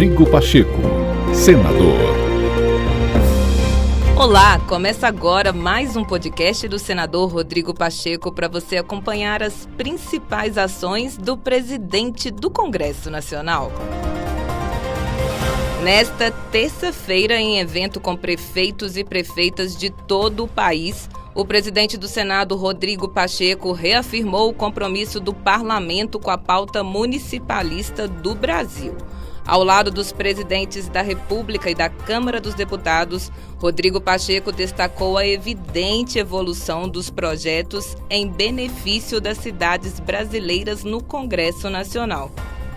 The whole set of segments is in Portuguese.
Rodrigo Pacheco, senador. Olá, começa agora mais um podcast do senador Rodrigo Pacheco para você acompanhar as principais ações do presidente do Congresso Nacional. Nesta terça-feira, em evento com prefeitos e prefeitas de todo o país, o presidente do Senado, Rodrigo Pacheco, reafirmou o compromisso do parlamento com a pauta municipalista do Brasil. Ao lado dos presidentes da República e da Câmara dos Deputados, Rodrigo Pacheco destacou a evidente evolução dos projetos em benefício das cidades brasileiras no Congresso Nacional.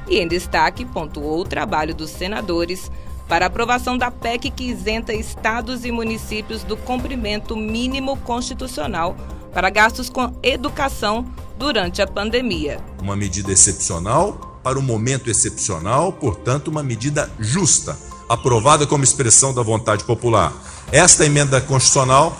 E em destaque, pontuou o trabalho dos senadores para aprovação da PEC que isenta estados e municípios do cumprimento mínimo constitucional para gastos com educação durante a pandemia. Uma medida excepcional para um momento excepcional, portanto, uma medida justa, aprovada como expressão da vontade popular. Esta emenda constitucional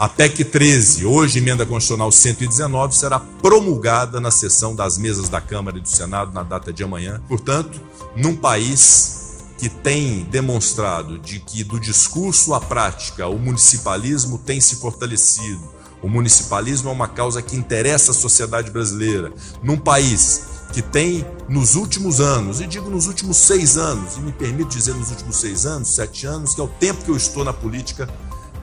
a PEC 13, hoje emenda constitucional 119, será promulgada na sessão das mesas da Câmara e do Senado na data de amanhã. Portanto, num país que tem demonstrado de que do discurso à prática o municipalismo tem se fortalecido. O municipalismo é uma causa que interessa a sociedade brasileira. Num país que tem nos últimos anos, e digo nos últimos seis anos, e me permito dizer nos últimos seis anos, sete anos, que é o tempo que eu estou na política,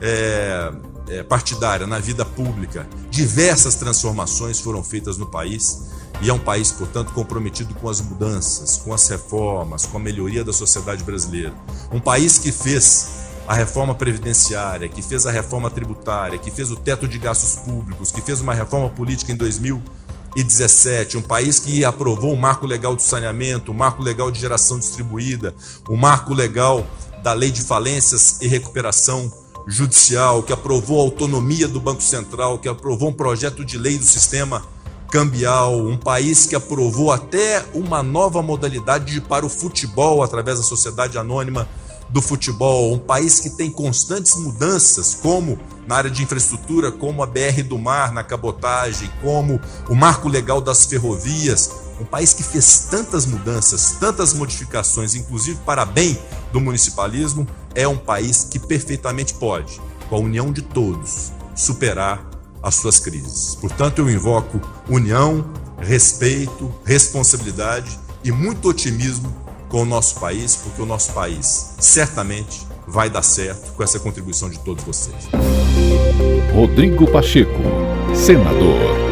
é, é, partidária, na vida pública. Diversas transformações foram feitas no país e é um país, portanto, comprometido com as mudanças, com as reformas, com a melhoria da sociedade brasileira. Um país que fez a reforma previdenciária, que fez a reforma tributária, que fez o teto de gastos públicos, que fez uma reforma política em 2017, um país que aprovou o marco legal do saneamento, o marco legal de geração distribuída, o marco legal da lei de falências e recuperação judicial, que aprovou a autonomia do Banco Central, que aprovou um projeto de lei do sistema cambial, um país que aprovou até uma nova modalidade para o futebol através da sociedade anônima do futebol, um país que tem constantes mudanças, como na área de infraestrutura, como a BR do Mar na cabotagem, como o marco legal das ferrovias, um país que fez tantas mudanças, tantas modificações, inclusive para bem do municipalismo, é um país que perfeitamente pode, com a união de todos, superar as suas crises. Portanto, eu invoco união, respeito, responsabilidade e muito otimismo com o nosso país, porque o nosso país certamente vai dar certo com essa contribuição de todos vocês. Rodrigo Pacheco, senador.